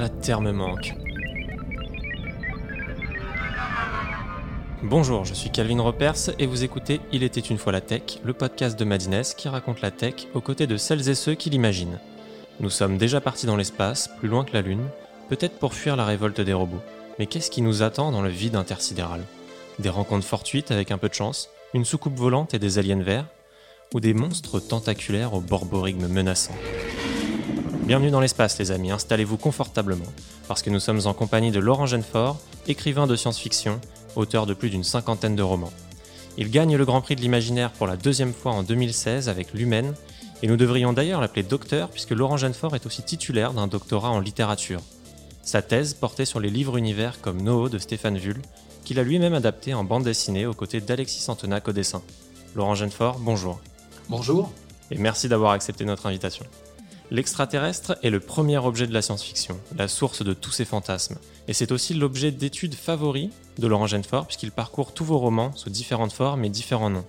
La terre me manque. Bonjour, je suis Calvin Repers et vous écoutez Il était une fois la tech, le podcast de Madines qui raconte la tech aux côtés de celles et ceux qui l'imaginent. Nous sommes déjà partis dans l'espace, plus loin que la Lune, peut-être pour fuir la révolte des robots. Mais qu'est-ce qui nous attend dans le vide intersidéral? Des rencontres fortuites avec un peu de chance, une soucoupe volante et des aliens verts Ou des monstres tentaculaires au borborigme menaçant? Bienvenue dans l'espace les amis, installez-vous confortablement, parce que nous sommes en compagnie de Laurent Genefort, écrivain de science-fiction, auteur de plus d'une cinquantaine de romans. Il gagne le Grand Prix de l'imaginaire pour la deuxième fois en 2016 avec L'Humaine, et nous devrions d'ailleurs l'appeler docteur puisque Laurent Genefort est aussi titulaire d'un doctorat en littérature. Sa thèse portait sur les livres univers comme Noho de Stéphane Vull, qu'il a lui-même adapté en bande dessinée aux côtés d'Alexis Antonac au dessin. Laurent Genefort, bonjour. Bonjour. Et merci d'avoir accepté notre invitation. L'extraterrestre est le premier objet de la science-fiction, la source de tous ses fantasmes, et c'est aussi l'objet d'étude favori de Laurent Genefort puisqu'il parcourt tous vos romans sous différentes formes et différents noms.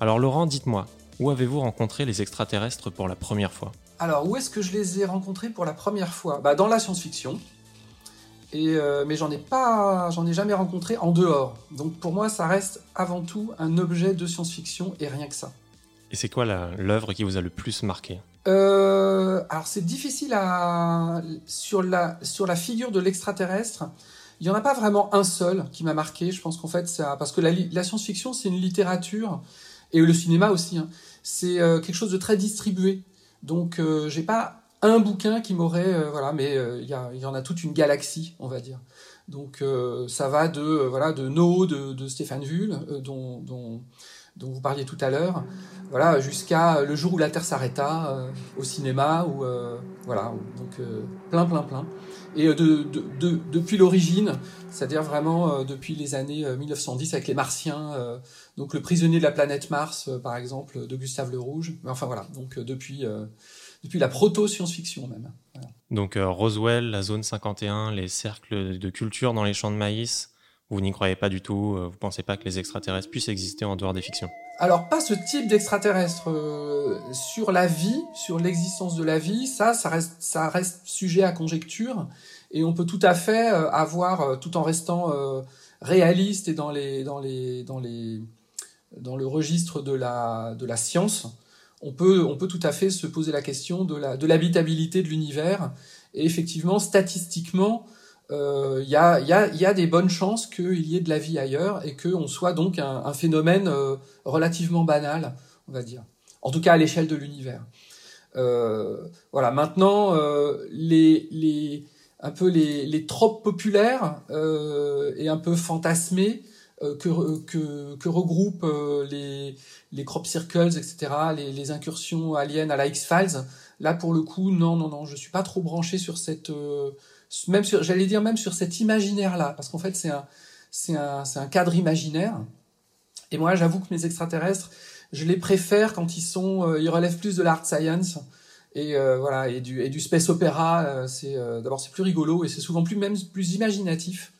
Alors Laurent, dites-moi, où avez-vous rencontré les extraterrestres pour la première fois? Alors où est-ce que je les ai rencontrés pour la première fois? Bah, Dans la science-fiction. Et euh, mais j'en ai pas, j'en ai jamais rencontré en dehors. Donc pour moi, ça reste avant tout un objet de science-fiction et rien que ça. Et c'est quoi l'œuvre qui vous a le plus marqué? Euh, Alors c'est difficile à sur la sur la figure de l'extraterrestre. Il y en a pas vraiment un seul qui m'a marqué. Je pense qu'en fait, ça, parce que la, science-fiction, c'est une littérature et le cinéma aussi. Hein, c'est euh, quelque chose de très distribué. Donc euh, j'ai pas un bouquin qui m'aurait euh, voilà mais euh, il y, en a toute une galaxie on va dire donc ça va de voilà de No de, de Stéphane Vull dont, dont, dont vous parliez tout à l'heure voilà jusqu'à le jour où la terre s'arrêta au cinéma ou voilà donc plein plein plein et de, de, de depuis l'origine c'est-à-dire vraiment depuis les années 1910 avec les Martiens donc le prisonnier de la planète Mars par exemple de Gustave Le Rouge enfin voilà donc depuis depuis la proto-science-fiction même. Donc euh, Roswell, la zone 51, les cercles de culture dans les champs de maïs, vous n'y croyez pas du tout, euh, vous pensez pas que les extraterrestres puissent exister en dehors des fictions Alors pas ce type d'extraterrestre euh, sur la vie, sur l'existence de la vie, ça, ça reste, sujet à conjecture et on peut tout à fait euh, avoir, tout en restant réaliste et dans le registre de la, science, on peut, tout à fait se poser la question de l'habitabilité de l'univers. Et effectivement, statistiquement, il euh, y, a, y, a, y, a, des bonnes chances qu'il y ait de la vie ailleurs et qu'on soit donc un, un phénomène euh, relativement banal, on va dire. En tout cas, à l'échelle de l'univers. Euh, voilà. Maintenant, euh, les, les, un peu les, les tropes populaires euh, et un peu fantasmés que, que, que regroupent les, les crop circles, etc., les, les, incursions aliens à la X-Files. Là, pour le coup, non, non, non, je suis pas trop branché sur cette, euh, même sur, j'allais dire même sur cet imaginaire-là, parce qu'en fait, c'est un, c'est un, c'est un cadre imaginaire. Et moi, j'avoue que mes extraterrestres, je les préfère quand ils sont, euh, ils relèvent plus de l'art science et euh, voilà et du et du space opéra. Euh, c'est d'abord c'est plus rigolo et c'est souvent plus même plus imaginatif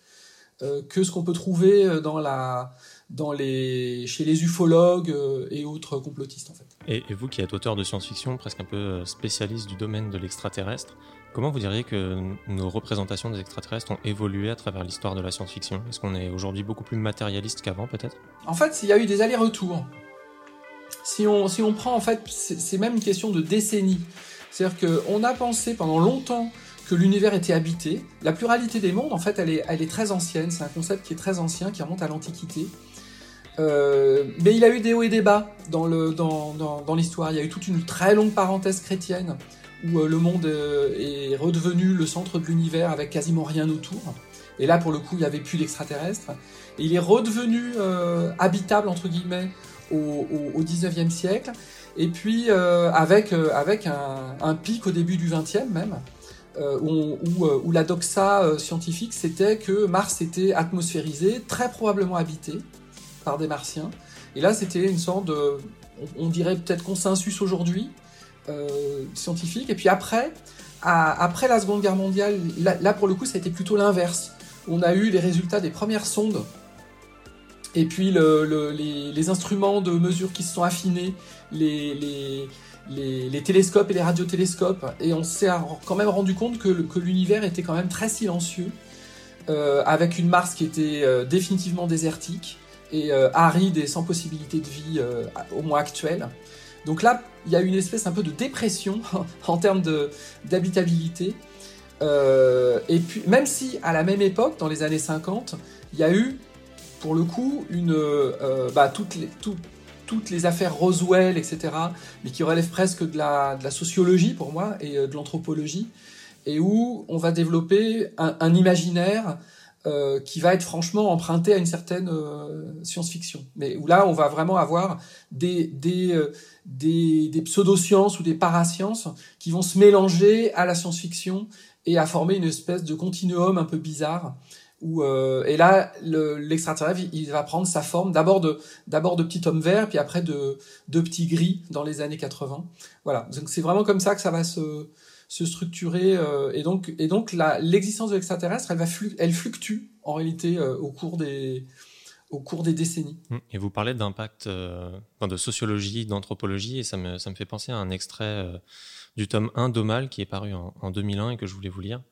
que ce qu'on peut trouver dans la dans les, chez les ufologues et autres complotistes en fait. Et vous qui êtes auteur de science-fiction, presque un peu spécialiste du domaine de l'extraterrestre, comment vous diriez que nos représentations des extraterrestres ont évolué à travers l'histoire de la science-fiction? Est-ce qu'on est aujourd'hui beaucoup plus matérialiste qu'avant peut-être? En fait, il y a eu des allers-retours. Si on, prend en fait, c'est même une question de décennies. C'est-à-dire qu'on a pensé pendant longtemps que l'univers était habité. La pluralité des mondes, en fait, elle est, très ancienne. C'est un concept qui est très ancien, qui remonte à l'Antiquité. Euh, mais il a eu des hauts et des bas dans l'histoire. Il y a eu toute une très longue parenthèse chrétienne où euh, le monde euh, est redevenu le centre de l'univers avec quasiment rien autour. Et là, pour le coup, il n'y avait plus l'extraterrestre. Et il est redevenu euh, habitable entre guillemets au, au, au 19e siècle. Et puis avec un, pic au début du 20e même. où, la doxa scientifique c'était que Mars était atmosphérisé, très probablement habité, par des martiens. Et là, c'était une sorte de, on, dirait peut-être consensus aujourd'hui, scientifique. Et puis après, après la Seconde Guerre mondiale, là, pour le coup, ça a été plutôt l'inverse. On a eu les résultats des premières sondes, et puis le, le, les, instruments de mesure qui se sont affinés, les, les, les, télescopes et les radiotélescopes, et on s'est quand même rendu compte que, l'univers était quand même très silencieux, euh, avec une Mars qui était euh, définitivement désertique et euh, aride et sans possibilité de vie au moins actuelle. Donc là, il y a une espèce un peu de dépression en termes d'habitabilité. et puis, même si à la même époque, dans les années 50, il y a eu, pour le coup, une, bah, toutes, les, toutes les affaires Roswell, etc., mais qui relèvent presque de la, de la sociologie pour moi et de l'anthropologie, et où on va développer un, imaginaire euh, qui va être franchement emprunté à une certaine euh, science-fiction. Mais où là, on va vraiment avoir des, des, euh, des, des pseudosciences ou des parasciences qui vont se mélanger à la science-fiction et à former une espèce de continuum un peu bizarre. Où, et là, l'extraterrestre, il va prendre sa forme d'abord de, d'abord de petit homme vert, puis après de, de petit gris dans les années 80. Voilà. Donc c'est vraiment comme ça que ça va se, se structurer euh, et donc et donc l'existence de l'extraterrestre elle elle fluctue en réalité euh, au cours des au cours des décennies. Mmh. Et vous parlez d'impact euh, de sociologie, d'anthropologie, et ça me, ça me fait penser à un extrait du tome 1 d'Omal qui est paru en, en, 2001 et que je voulais vous lire.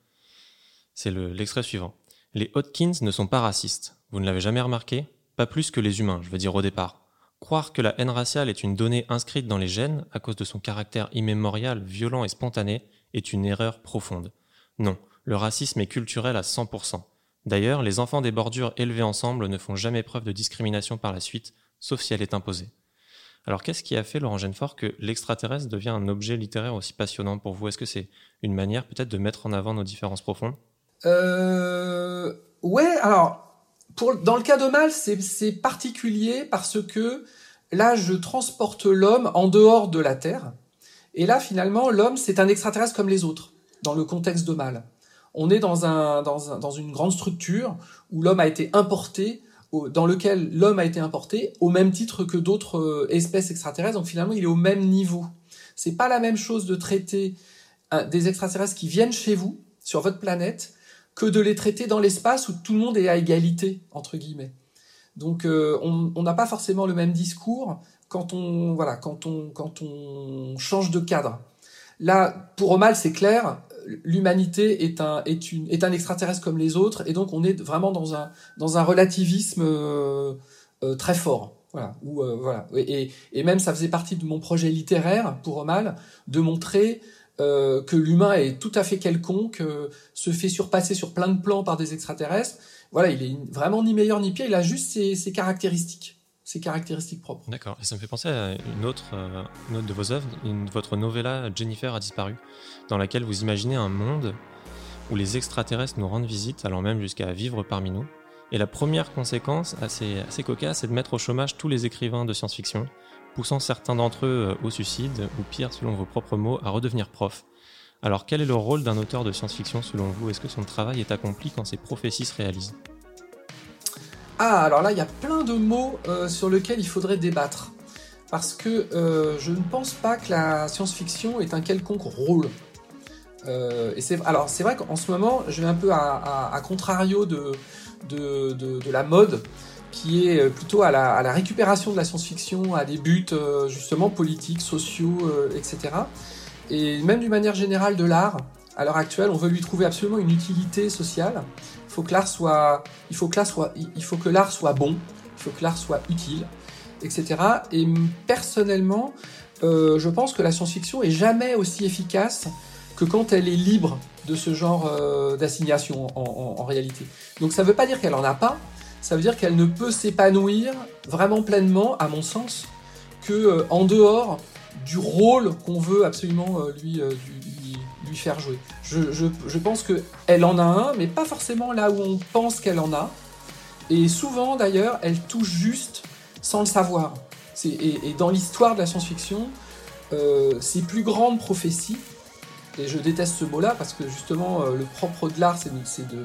C'est l'extrait suivant. Les Hodkins ne sont pas racistes. Vous ne l'avez jamais remarqué? Pas plus que les humains, je veux dire au départ. Croire que la haine raciale est une donnée inscrite dans les gènes à cause de son caractère immémorial, violent et spontané est une erreur profonde. Non, le racisme est culturel à 100%. D'ailleurs, les enfants des bordures élevés ensemble ne font jamais preuve de discrimination par la suite, sauf si elle est imposée. Alors qu'est-ce qui a fait, Laurent Genefort, que l'extraterrestre devient un objet littéraire aussi passionnant pour vous? Est-ce que c'est une manière peut-être de mettre en avant nos différences profondes? Euh... Ouais, alors, dans le cas de Mal, c'est particulier parce que là, je transporte l'homme en dehors de la Terre. Et là, finalement, l'homme, c'est un extraterrestre comme les autres, dans le contexte de mal. On est dans, un, dans, un, dans une grande structure où l'homme a été importé, dans lequel l'homme a été importé au même titre que d'autres euh, espèces extraterrestres. Donc finalement, il est au même niveau. C'est pas la même chose de traiter des extraterrestres qui viennent chez vous, sur votre planète, que de les traiter dans l'espace où tout le monde est à égalité, entre guillemets. Donc euh, on n'a pas forcément le même discours quand on voilà quand on quand on change de cadre. Là, pour Omal, c'est clair, l'humanité est un est une est un extraterrestre comme les autres, et donc on est vraiment dans un dans un relativisme euh, euh, très fort. Voilà, euh, voilà, et, et même ça faisait partie de mon projet littéraire pour Omal de montrer que l'humain est tout à fait quelconque, se fait surpasser sur plein de plans par des extraterrestres. Voilà, il est vraiment ni meilleur ni pire, il a juste ses caractéristiques ses caractéristiques propres. D'accord. Et ça me fait penser à une autre, euh, de vos œuvres, votre novella Jennifer a disparu, dans laquelle vous imaginez un monde où les extraterrestres nous rendent visite, allant même jusqu'à vivre parmi nous. Et la première conséquence assez, assez cocasse, c'est de mettre au chômage tous les écrivains de science-fiction, poussant certains d'entre eux euh, au suicide, ou pire, selon vos propres mots, à redevenir prof. Alors quel est le rôle d'un auteur de science-fiction selon vous? Est-ce que son travail est accompli quand ses prophéties se réalisent? Ah, alors là, il y a plein de mots euh, sur lesquels il faudrait débattre. Parce que euh, je ne pense pas que la science-fiction est un quelconque rôle. Euh, et c'est, alors, c'est vrai qu'en ce moment, je vais un peu à, contrario de, la mode, qui est plutôt à la récupération de la science-fiction, à des buts justement politiques, sociaux, etc. Et même d'une manière générale de l'art, à l'heure actuelle, on veut lui trouver absolument une utilité sociale faut que l'art soit, il faut que l'art soit, il faut que l'art soit bon, il faut que l'art soit utile, etc. Et personnellement, euh, je pense que la science-fiction est jamais aussi efficace que quand elle est libre de ce genre euh, d'assignation en, réalité. Donc ça ne veut pas dire qu'elle en a pas, ça veut dire qu'elle ne peut s'épanouir vraiment pleinement, à mon sens, que euh, en dehors du rôle qu'on veut absolument lui, lui faire jouer. Je, je, je pense qu'elle en a un, mais pas forcément là où on pense qu'elle en a. Et souvent, d'ailleurs, elle touche juste sans le savoir. Et, et, dans l'histoire de la science-fiction, euh, ses plus grandes prophéties, et je déteste ce mot-là parce que justement, euh, le propre de l'art, c'est de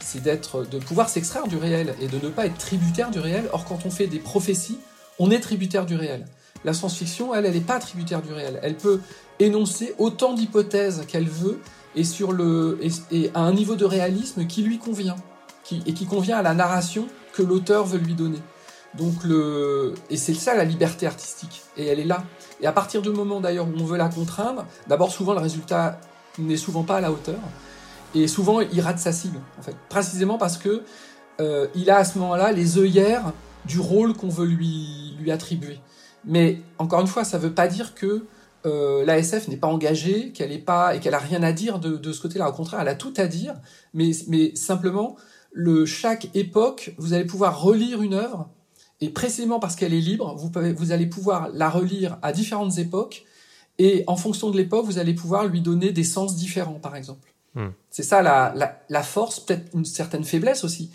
c'est d'être, de pouvoir s'extraire du réel et de ne pas être tributaire du réel. Or, quand on fait des prophéties, on est tributaire du réel. La science-fiction, elle, elle n'est pas tributaire du réel. Elle peut énoncer autant d'hypothèses qu'elle veut et, sur le, et, à un niveau de réalisme qui lui convient et qui convient à la narration que l'auteur veut lui donner. Donc le et c'est ça la liberté artistique et elle est là. Et à partir du moment d'ailleurs où on veut la contraindre, d'abord souvent le résultat n'est souvent pas à la hauteur et souvent il rate sa cible en fait, précisément parce que euh, il a à ce moment-là les œillères du rôle qu'on veut lui lui attribuer. Mais encore une fois, ça ne veut pas dire que euh, l'ASF n'est pas engagée, qu'elle est pas et qu'elle a rien à dire de, de ce côté-là. Au contraire, elle a tout à dire, mais, mais simplement le chaque époque, vous allez pouvoir relire une œuvre et précisément parce qu'elle est libre, vous, pouvez, vous allez pouvoir la relire à différentes époques, et en fonction de l'époque, vous allez pouvoir lui donner des sens différents, par exemple. Hmm. C'est ça la, la, la force, peut-être une certaine faiblesse aussi,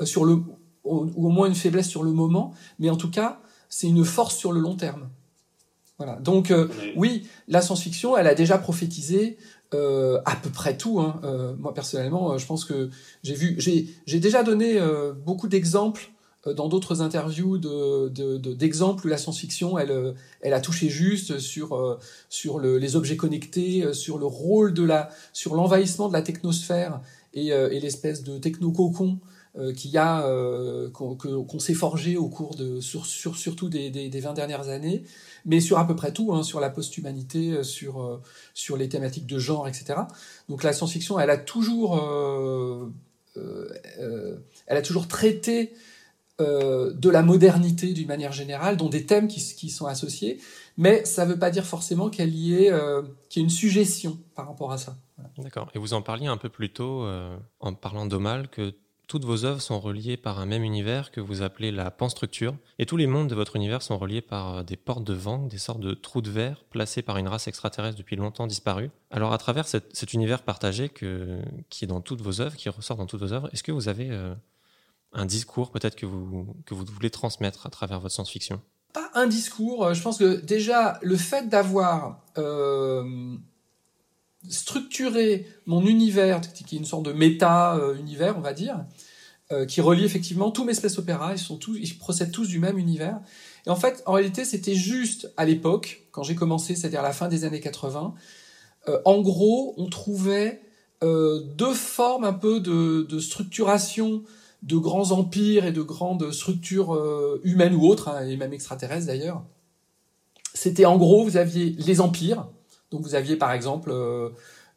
euh, sur le, ou, au moins une faiblesse sur le moment, mais en tout cas, c'est une force sur le long terme. Voilà. Donc euh, oui, la science-fiction, elle a déjà prophétisé euh, à peu près tout. Hein. Euh, moi personnellement, je pense que j'ai vu, j'ai déjà donné beaucoup d'exemples dans d'autres interviews d'exemples de, de, où la science-fiction, elle, elle a touché juste sur, sur le, les objets connectés, sur le rôle de la, sur l'envahissement de la technosphère et, et l'espèce de techno-cocon qu'il y a, qu'on qu s'est forgé au cours de, sur, sur surtout des, des, des 20 dernières années, mais sur à peu près tout, hein, sur la post-humanité, sur, sur les thématiques de genre, etc. Donc la science-fiction, elle a toujours, euh, euh, elle a toujours traité euh, de la modernité d'une manière générale, dont des thèmes qui, qui sont associés, mais ça ne veut pas dire forcément qu'il y, ait, euh, qu y ait une suggestion par rapport à ça. D'accord. Et vous en parliez un peu plus tôt, euh, en parlant d'Omal, que toutes vos œuvres sont reliées par un même univers que vous appelez la panstructure, et tous les mondes de votre univers sont reliés par des portes de vent, des sortes de trous de verre placés par une race extraterrestre depuis longtemps disparue. Alors à travers cet univers partagé qui est dans toutes vos œuvres, qui ressort dans toutes vos œuvres, est-ce que vous avez euh, un discours peut-être que vous, voulez transmettre à travers votre science-fiction? Pas un discours. Euh, je pense que déjà, le fait d'avoir euh, structuré mon univers, qui est une sorte de méta-univers, on va dire, euh, qui relie effectivement tous mes space opéras, ils, sont tous, ils procèdent tous du même univers. Et en fait, en réalité, c'était juste à l'époque, quand j'ai commencé, c'est-à-dire la fin des années 80, euh, en gros, on trouvait euh, deux formes un peu de, de structuration de grands empires et de grandes structures euh, humaines ou autres, hein, et même extraterrestres d'ailleurs. C'était en gros, vous aviez les empires, donc vous aviez par exemple euh,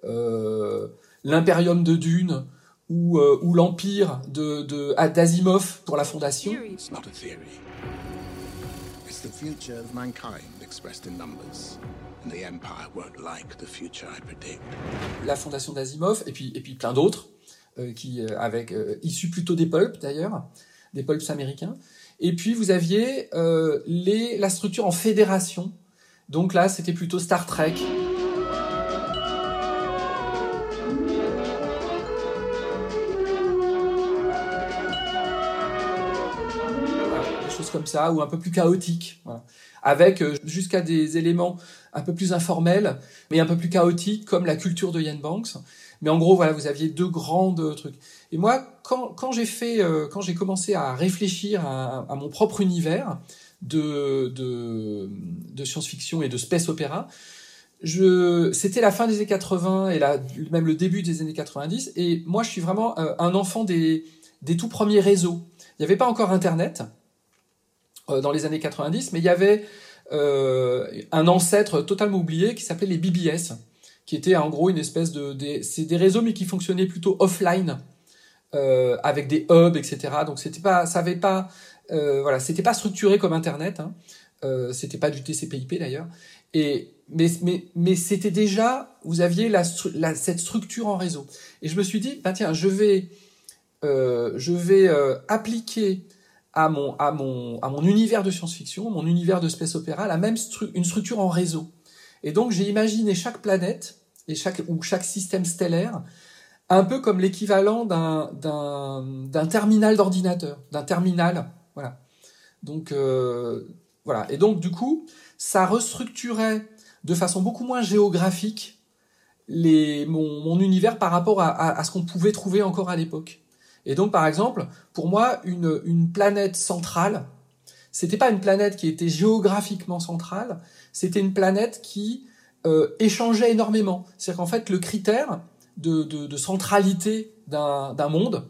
euh, l'impérium de Dune ou, euh, ou l'empire de, de, d'Asimov pour la Fondation. It's the future of mankind expressed in numbers. And the Empire won't like the future I predict. La Fondation d'Asimov, et puis, et puis plein d'autres euh, qui euh, avec euh, issus plutôt des pulps d'ailleurs, des pulps américains. Et puis vous aviez les, la structure en fédération. Donc là, c'était plutôt Star Trek. Choses comme ça, ou un peu plus chaotiques. Avec euh, jusqu'à des éléments un peu plus informels, mais un peu plus chaotiques, comme la culture de Ian Banks. Mais en gros, voilà, vous aviez deux grandes trucs. Et moi, quand, j'ai fait, euh, quand j'ai commencé à réfléchir à, mon propre univers de, science-fiction et de space opéra, c'était la fin des années 80 et même le début des années 90. Et moi, je suis vraiment euh, un enfant des, des tout premiers réseaux. Il n'y avait pas encore Internet euh, dans les années 90, mais il y avait euh, un ancêtre totalement oublié qui s'appelait les BBS qui était en gros une espèce de, c'est des réseaux mais qui fonctionnaient plutôt offline euh, avec des hubs, etc. Donc c'était pas, ça avait pas, euh, voilà, c'était pas structuré comme Internet. Hein. Euh, c'était pas du TCP/IP d'ailleurs. Et mais mais mais c'était déjà, vous aviez cette structure en réseau. Et je me suis dit, bah tiens, je vais euh, je vais euh, appliquer à mon à mon à mon univers de science-fiction, mon univers de space opéra, la même une structure en réseau. Et donc j'ai imaginé chaque planète et chaque ou chaque système stellaire un peu comme l'équivalent d'un terminal d'ordinateur, d'un terminal, voilà. Donc euh, voilà. Et donc du coup, ça restructurait de façon beaucoup moins géographique les mon, mon univers par rapport à, à ce qu'on pouvait trouver encore à l'époque. Et donc par exemple, pour moi, une une planète centrale, c'était pas une planète qui était géographiquement centrale, c'était une planète qui euh, échangeait énormément. C'est-à-dire qu'en fait, le critère de, de, de centralité d'un monde,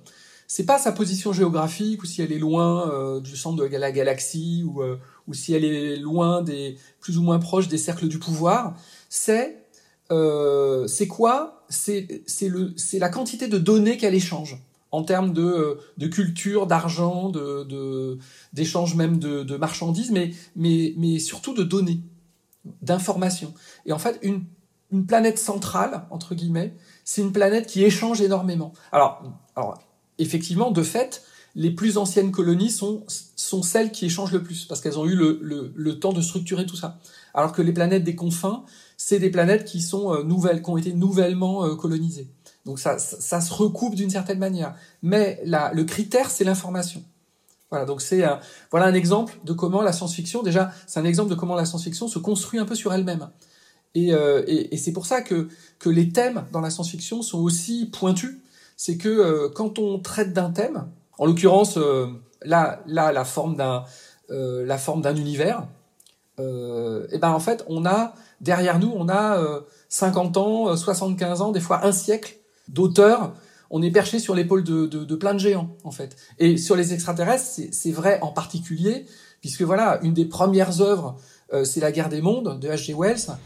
c'est pas sa position géographique ou si elle est loin euh, du centre de la galaxie ou, euh, ou si elle est loin des plus ou moins proche des cercles du pouvoir. C'est euh, c'est quoi? C'est la quantité de données qu'elle échange en termes de, de culture, d'argent, de, même de, marchandises, mais surtout de données, d'informations. Et en fait, une planète centrale entre guillemets, c'est une planète qui échange énormément. Alors alors effectivement, de fait, les plus anciennes colonies sont, sont celles qui échangent le plus, parce qu'elles ont eu le, le, le, temps de structurer tout ça. Alors que les planètes des confins, c'est des planètes qui sont euh, nouvelles, qui ont été nouvellement euh, colonisées. Donc ça, ça, se recoupe d'une certaine manière. Mais le critère, c'est l'information. Voilà, donc c'est voilà un exemple de comment la science-fiction, déjà, c'est un exemple de comment la science-fiction se construit un peu sur elle-même. Et, euh, c'est pour ça que, que les thèmes dans la science-fiction sont aussi pointus c'est que euh, quand on traite d'un thème, en l'occurrence euh, là, là la forme d'un la forme d'un univers, et ben en fait on a derrière nous on a 50 ans, 75 ans, des fois un siècle d'auteurs. On est perché sur l'épaule de, de, plein de géants en fait. Et sur les extraterrestres, c'est vrai en particulier, puisque voilà, une des premières œuvres, c'est La guerre des mondes de H.G. Wells.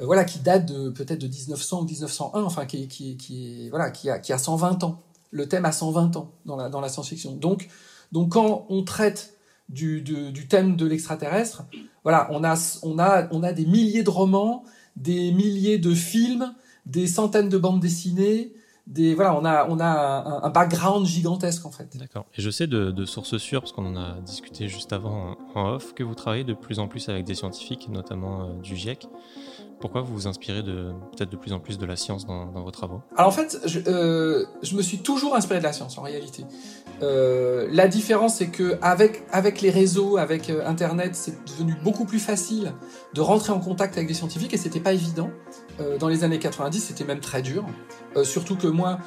Euh, voilà, qui date de peut-être de 1900 ou 1901, enfin qui, voilà, qui a, qui a 120 ans. Le thème a 120 ans dans la, dans la science-fiction. Donc, donc quand on traite du, thème de l'extraterrestre, voilà, on a des milliers de romans, des milliers de films, des centaines de bandes dessinées, des voilà, on a on a un, un background gigantesque en fait. D'accord. Et je sais de, de sources sûres parce qu'on en a discuté juste avant en off que vous travaillez de plus en plus avec des scientifiques, notamment euh, du GIEC. Pourquoi vous vous inspirez de peut-être de plus en plus de la science dans, dans vos travaux? Alors en fait, je, euh, je, me suis toujours inspiré de la science en réalité. Euh, la différence, c'est que avec avec les réseaux, avec Internet, c'est devenu beaucoup plus facile de rentrer en contact avec des scientifiques et c'était pas évident. Dans les années 90, c'était même très dur. Surtout que moi,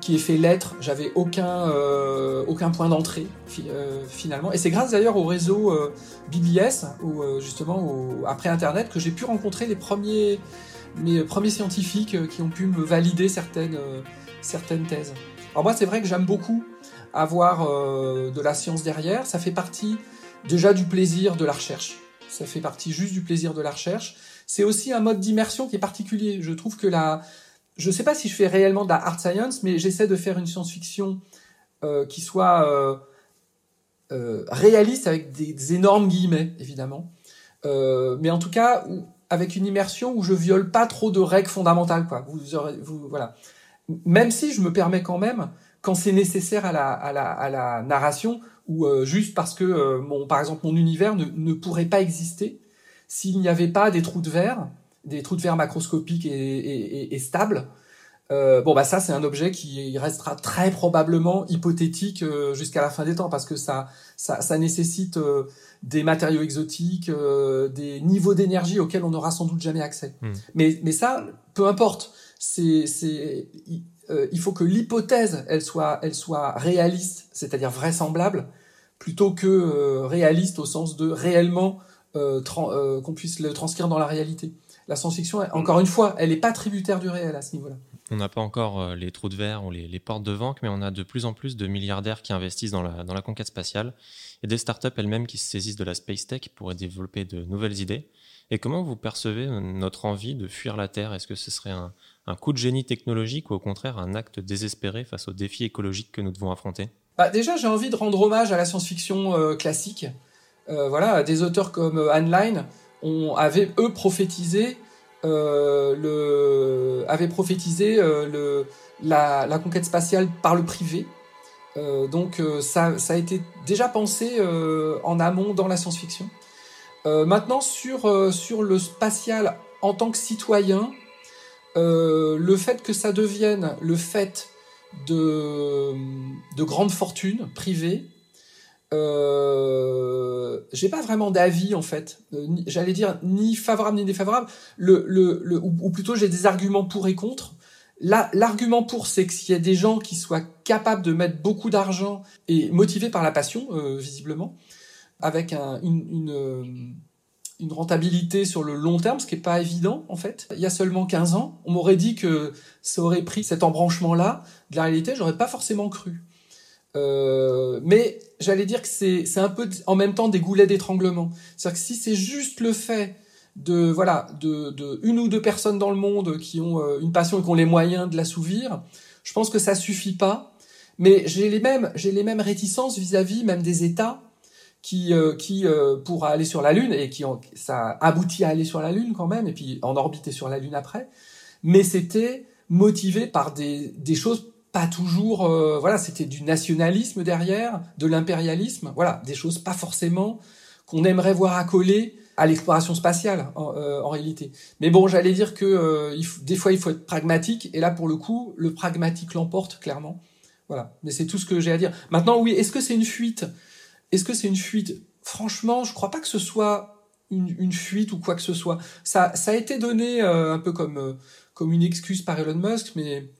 qui ai fait lettres, j'avais aucun, euh, aucun point d'entrée euh, finalement. Et c'est grâce d'ailleurs au réseau euh, BBS, ou justement au, après Internet, que j'ai pu rencontrer les premiers, mes premiers scientifiques qui ont pu me valider certaines, certaines thèses. Alors moi, c'est vrai que j'aime beaucoup avoir de la science derrière. Ça fait partie déjà du plaisir de la recherche. Ça fait partie juste du plaisir de la recherche. C'est aussi un mode d'immersion qui est particulier. Je trouve que la, je ne sais pas si je fais réellement de la hard science, mais j'essaie de faire une science-fiction euh, qui soit euh, euh, réaliste avec des, énormes guillemets, évidemment. Mais en tout cas, avec une immersion où je viole pas trop de règles fondamentales, quoi. Vous, voilà. Même si je me permets quand même, quand c'est nécessaire à la, narration, ou juste parce que, mon, par exemple, mon univers ne, ne pourrait pas exister s'il n'y avait pas des trous de verre des trous de verre macroscopiques et, et, et stables. Euh, bon bah ça c'est un objet qui restera très probablement hypothétique euh, jusqu'à la fin des temps parce que ça ça, ça nécessite euh, des matériaux exotiques, euh, des niveaux d'énergie auxquels on n'aura sans doute jamais accès. Hmm. Mais mais ça peu importe, c'est c'est il faut que l'hypothèse elle soit elle soit réaliste, c'est-à-dire vraisemblable plutôt que réaliste au sens de réellement qu'on puisse le transcrire dans la réalité la science-fiction, encore une fois, elle n'est pas tributaire du réel à ce niveau-là. On n'a pas encore euh, les trous de verre ou les, portes de vente, mais on a de plus en plus de milliardaires qui investissent dans la, dans la conquête spatiale et des startups elles-mêmes qui se saisissent de la space tech pour développer de nouvelles idées. Et comment vous percevez euh, notre envie de fuir la Terre? Est-ce que ce serait un, coup de génie technologique ou au contraire un acte désespéré face aux défis écologiques que nous devons affronter? Bah Déjà, j'ai envie de rendre hommage à la science-fiction euh, classique. voilà, des auteurs comme Heinlein on avait eux prophétisé euh, prophétisé euh, la, conquête spatiale par le privé. Euh, donc ça, ça a été déjà pensé en amont dans la science-fiction. maintenant sur sur le spatial en tant que citoyen, le fait que ça devienne le fait de de grandes fortunes privées euh, j'ai pas vraiment d'avis en fait. Euh, j'allais dire ni favorable ni défavorable. Le, le, le ou, plutôt j'ai des arguments pour et contre. L'argument pour, c'est que s'il y a des gens qui soient capables de mettre beaucoup d'argent et motivés par la passion, euh, visiblement, avec une, une, rentabilité sur le long terme, ce qui n'est pas évident en fait. Il y a seulement 15 ans, on m'aurait dit que ça aurait pris cet embranchement-là. De la réalité, j'aurais pas forcément cru. Euh, mais j'allais dire que c'est un peu en même temps des goulets d'étranglement. C'est-à-dire que si c'est juste le fait de voilà de, de, une ou deux personnes dans le monde qui ont euh, une passion et qui ont les moyens de l'assouvir, je pense que ça suffit pas. Mais j'ai les mêmes j'ai les mêmes réticences vis-à-vis même des États qui euh, qui pour aller sur la Lune et qui ont ça aboutit à aller sur la Lune quand même et puis en orbiter sur la Lune après. Mais c'était motivé par des des choses pas toujours euh, voilà c'était du nationalisme derrière de l'impérialisme voilà des choses pas forcément qu'on aimerait voir accoler à l'exploration spatiale en, euh, réalité. Mais bon j'allais dire que euh, des fois il faut être pragmatique et là pour le coup le pragmatique l'emporte clairement. Voilà. Mais c'est tout ce que j'ai à dire. Maintenant oui est-ce que c'est une fuite? Est-ce que c'est une fuite? Franchement je crois pas que ce soit une, une, fuite ou quoi que ce soit. Ça ça a été donné un peu comme comme une excuse par Elon Musk mais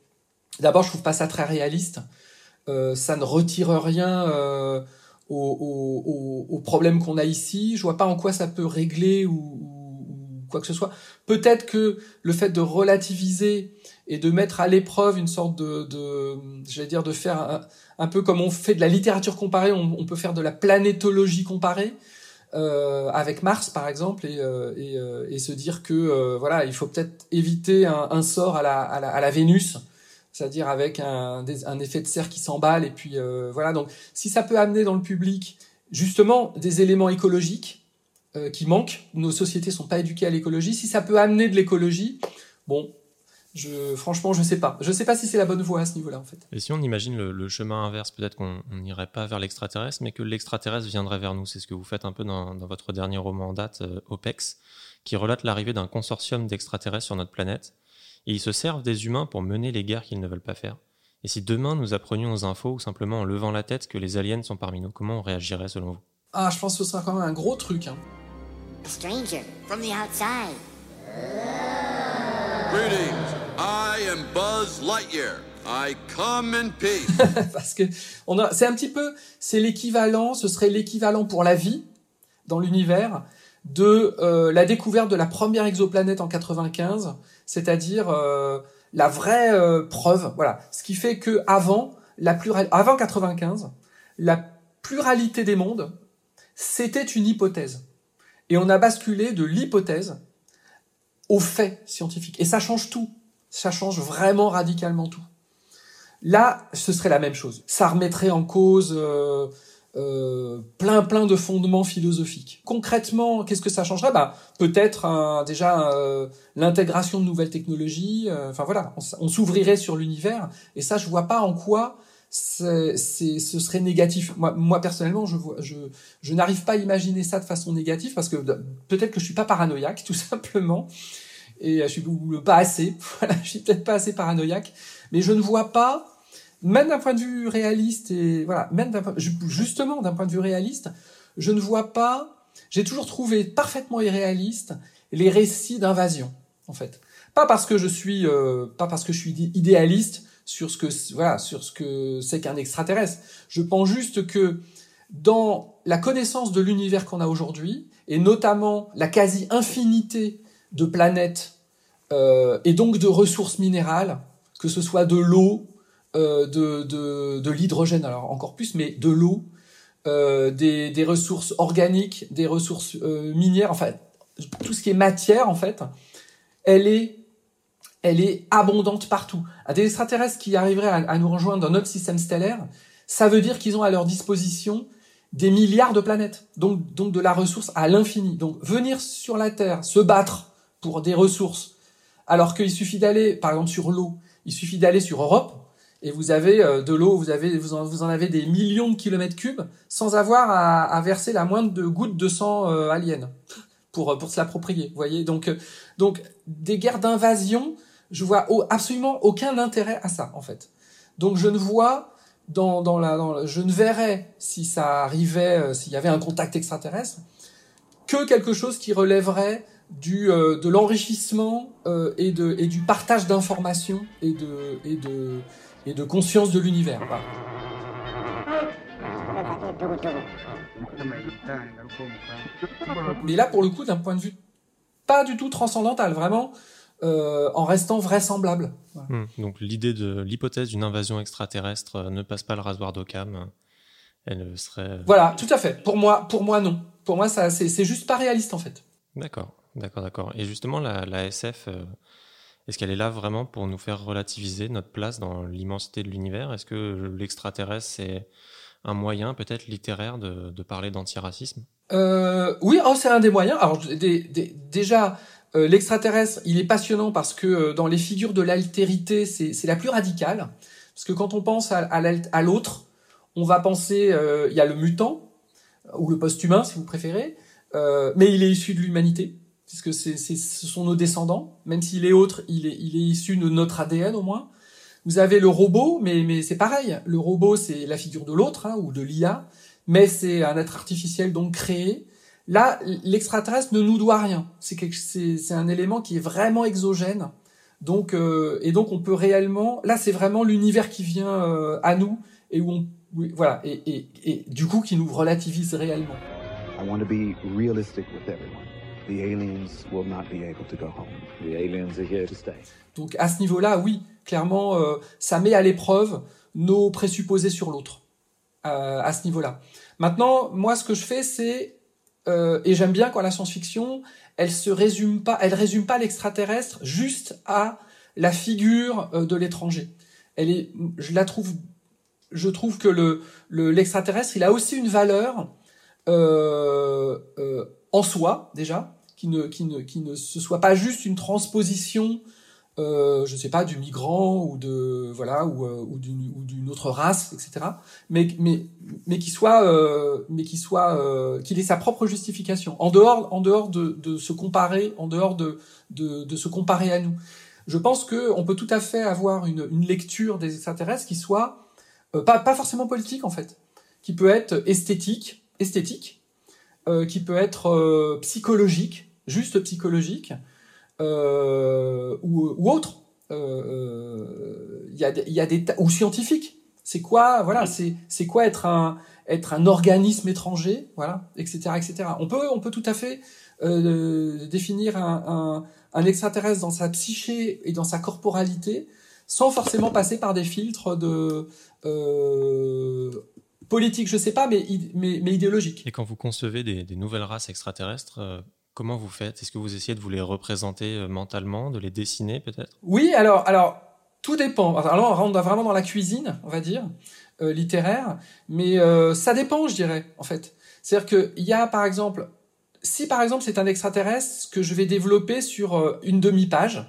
D'abord, je trouve pas ça très réaliste. Euh, ça ne retire rien euh, au, au, problème qu'on a ici. Je vois pas en quoi ça peut régler ou, quoi que ce soit. Peut-être que le fait de relativiser et de mettre à l'épreuve une sorte de, de j'allais dire, de faire un, peu comme on fait de la littérature comparée, on, peut faire de la planétologie comparée. Euh, avec Mars par exemple et, euh, et, euh, et, se dire que voilà il faut peut-être éviter un, un sort à la, à la, à la Vénus c'est-à-dire avec un, effet de serre qui s'emballe et puis euh, voilà. Donc, si ça peut amener dans le public justement des éléments écologiques euh, qui manquent, nos sociétés sont pas éduquées à l'écologie. Si ça peut amener de l'écologie, bon, je, franchement, je sais pas. Je sais pas si c'est la bonne voie à ce niveau-là, en fait. Et si on imagine le, chemin inverse, peut-être qu'on n'irait pas vers l'extraterrestre, mais que l'extraterrestre viendrait vers nous. C'est ce que vous faites un peu dans, dans votre dernier roman en date, euh, OPEX, qui relate l'arrivée d'un consortium d'extraterrestres sur notre planète et ils se servent des humains pour mener les guerres qu'ils ne veulent pas faire. Et si demain nous apprenions aux infos ou simplement en levant la tête que les aliens sont parmi nous, comment on réagirait selon vous? Ah, je pense que ce serait quand même un gros truc. Hein. stranger from the outside. Greetings, I am Buzz Lightyear. I come in peace. Parce que on a, c'est un petit peu, c'est l'équivalent, ce serait l'équivalent pour la vie dans l'univers de euh, la découverte de la première exoplanète en 95 c'est-à-dire euh, la vraie euh, preuve. Voilà, ce qui fait que avant la avant 95, la pluralité des mondes, c'était une hypothèse. Et on a basculé de l'hypothèse au fait scientifique. Et ça change tout. Ça change vraiment radicalement tout. Là, ce serait la même chose. Ça remettrait en cause euh, plein plein de fondements philosophiques. Concrètement, qu'est-ce que ça changerait? Bah peut-être déjà euh, l'intégration de nouvelles technologies. Euh, enfin voilà, on, s'ouvrirait sur l'univers. Et ça, je vois pas en quoi ce serait négatif. Moi, personnellement, je, n'arrive pas à imaginer ça de façon négative parce que peut-être que je suis pas paranoïaque, tout simplement, et je suis pas assez. Je suis peut-être pas assez paranoïaque, mais je ne vois pas même d'un point de vue réaliste et voilà, même justement d'un point de vue réaliste, je ne vois pas. J'ai toujours trouvé parfaitement irréaliste les récits d'invasion, en fait. Pas parce que je suis, euh, pas parce que je suis idéaliste sur ce que voilà, sur ce que c'est qu'un extraterrestre. Je pense juste que dans la connaissance de l'univers qu'on a aujourd'hui, et notamment la quasi-infinité de planètes euh, et donc de ressources minérales, que ce soit de l'eau, de, de, de l'hydrogène, alors encore plus, mais de l'eau, euh, des, des, ressources organiques, des ressources euh, minières, enfin tout ce qui est matière en fait, elle est, elle est abondante partout. À des extraterrestres qui arriveraient à, à nous rejoindre dans notre système stellaire, ça veut dire qu'ils ont à leur disposition des milliards de planètes, donc, donc de la ressource à l'infini. Donc venir sur la Terre, se battre pour des ressources, alors qu'il suffit d'aller, par exemple sur l'eau, il suffit d'aller sur Europe, et vous avez euh, de l'eau, vous avez vous en, vous en, avez des millions de kilomètres cubes sans avoir à, à verser la moindre goutte de sang euh, alien pour pour se l'approprier. Voyez donc euh, donc des guerres d'invasion, je vois absolument aucun intérêt à ça en fait. Donc je ne vois dans dans la dans, je ne verrais si ça arrivait s'il y avait un contact extraterrestre que quelque chose qui relèverait du de l'enrichissement et de et du partage d'informations et de et de et de conscience de l'univers. Mais là, pour le coup, d'un point de vue pas du tout transcendantal, vraiment, euh, en restant vraisemblable. Hmm. donc l'idée de l'hypothèse d'une invasion extraterrestre euh, ne passe pas le rasoir d'Occam. Elle serait. Voilà, tout à fait. Pour moi, pour moi, non. Pour moi, ça, c'est juste pas réaliste en fait. D'accord, d'accord, d'accord. Et justement, la, la SF, euh, est-ce qu'elle est là vraiment pour nous faire relativiser notre place dans l'immensité de l'univers? Est-ce que l'extraterrestre, c'est un moyen peut-être littéraire de, parler d'antiracisme? Euh, Oui, oh, c'est un des moyens. Alors déjà, euh, l'extraterrestre, il est passionnant parce que euh, dans les figures de l'altérité, c'est la plus radicale. Parce que quand on pense à, à l'autre, on va penser, il y a le mutant, ou le post-humain si vous préférez, mais il est issu de l'humanité puisque c'est, ce sont nos descendants. Même s'il est autre, il est, il est issu de notre ADN au moins. Vous avez le robot, mais, mais c'est pareil. Le robot, c'est la figure de l'autre hein, ou de l'IA, mais c'est un être artificiel donc créé. Là, l'extraterrestre ne nous doit rien. C'est, c'est, c'est un élément qui est vraiment exogène. Donc, euh, et donc on peut réellement. Là, c'est vraiment l'univers qui vient euh, à nous et où on, voilà, et, et, et du coup qui nous relativise réellement. I want to be realistic with everyone. The aliens will not be able to go home. The aliens are here to stay. Donc à ce niveau-là, oui, clairement, euh, ça met à l'épreuve nos présupposés sur l'autre. Euh, à ce niveau-là. Maintenant, moi, ce que je fais, c'est euh, et j'aime bien quand la science-fiction, elle se résume pas, elle résume pas l'extraterrestre juste à la figure de l'étranger. Elle est, je la trouve, je trouve que le l'extraterrestre, il a aussi une valeur en soi déjà, qui ne, qui ne, qui ne se soit pas juste une transposition, euh, je sais pas, du migrant ou de voilà ou, euh, ou d'une autre race, etc. Mais mais mais qui soit euh, mais qui soit euh, qu'il ait sa propre justification en dehors en dehors de, de se comparer, en dehors de, de de se comparer à nous. Je pense que on peut tout à fait avoir une, une lecture des extraterrestres qui soit euh, pas pas forcément politique en fait, qui peut être esthétique esthétique euh, qui peut être euh, psychologique, juste psychologique, euh, ou, autre. Il y, des ou scientifique. C'est quoi, voilà, c'est c'est quoi être un être un organisme étranger, voilà, etc., etc. On peut on peut tout à fait définir un, un, extraterrestre dans sa psyché et dans sa corporalité sans forcément passer par des filtres de politique, je sais pas, mais, mais, mais idéologique. Et quand vous concevez des, des nouvelles races extraterrestres, euh, comment vous faites? Est-ce que vous essayez de vous les représenter euh, mentalement, de les dessiner peut-être? Oui, alors, alors tout dépend. Alors on rentre vraiment dans la cuisine, on va dire, euh, littéraire, mais euh, ça dépend, je dirais, en fait. C'est-à-dire qu'il y a, par exemple, si par exemple c'est un extraterrestre que je vais développer sur une demi-page,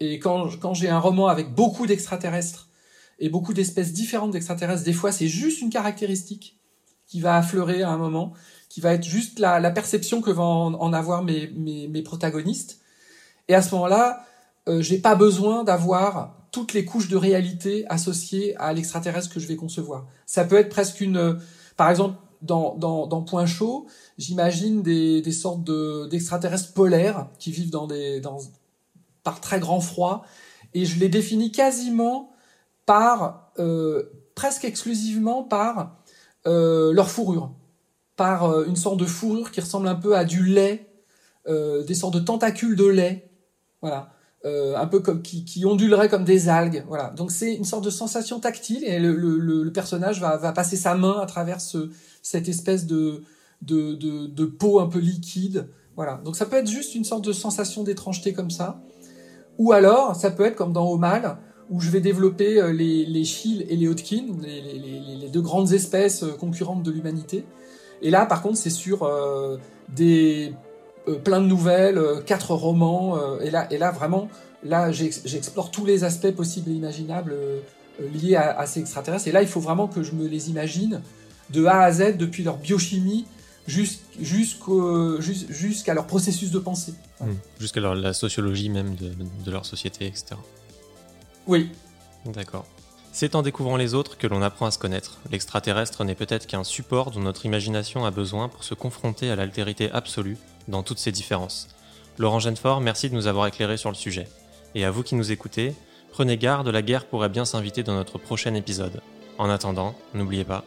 et quand, quand j'ai un roman avec beaucoup d'extraterrestres, et beaucoup d'espèces différentes d'extraterrestres. Des fois, c'est juste une caractéristique qui va affleurer à un moment, qui va être juste la, perception que vont en, avoir mes, mes, mes, protagonistes. Et à ce moment-là, euh, j'ai pas besoin d'avoir toutes les couches de réalité associées à l'extraterrestre que je vais concevoir. Ça peut être presque une, par exemple, dans, dans, dans Point Chaud, j'imagine des, des sortes de, d'extraterrestres polaires qui vivent dans des, dans, par très grand froid, et je les définis quasiment euh, presque exclusivement par euh, leur fourrure, par euh, une sorte de fourrure qui ressemble un peu à du lait, des sortes de tentacules de lait, voilà, un peu comme qui, qui onduleraient comme des algues, voilà. Donc c'est une sorte de sensation tactile et le, personnage va, passer sa main à travers ce, cette espèce de, de peau un peu liquide, voilà. Donc ça peut être juste une sorte de sensation d'étrangeté comme ça, ou alors ça peut être comme dans Omal, où je vais développer euh, les, les et les Hodgkin, les, deux grandes espèces euh, concurrentes de l'humanité. Et là, par contre, c'est sur euh, des euh, plein de nouvelles, quatre romans, et là, et là vraiment, là, j'explore tous les aspects possibles et imaginables liés à, ces extraterrestres. Et là, il faut vraiment que je me les imagine de A à Z, depuis leur biochimie jusqu'à leur processus de pensée. Mmh. Jusqu'à la sociologie même de leur société, etc. Oui. D'accord. C'est en découvrant les autres que l'on apprend à se connaître. L'extraterrestre n'est peut-être qu'un support dont notre imagination a besoin pour se confronter à l'altérité absolue dans toutes ses différences. Laurent Genefort, merci de nous avoir éclairé sur le sujet. Et à vous qui nous écoutez, prenez garde, la guerre pourrait bien s'inviter dans notre prochain épisode. En attendant, n'oubliez pas.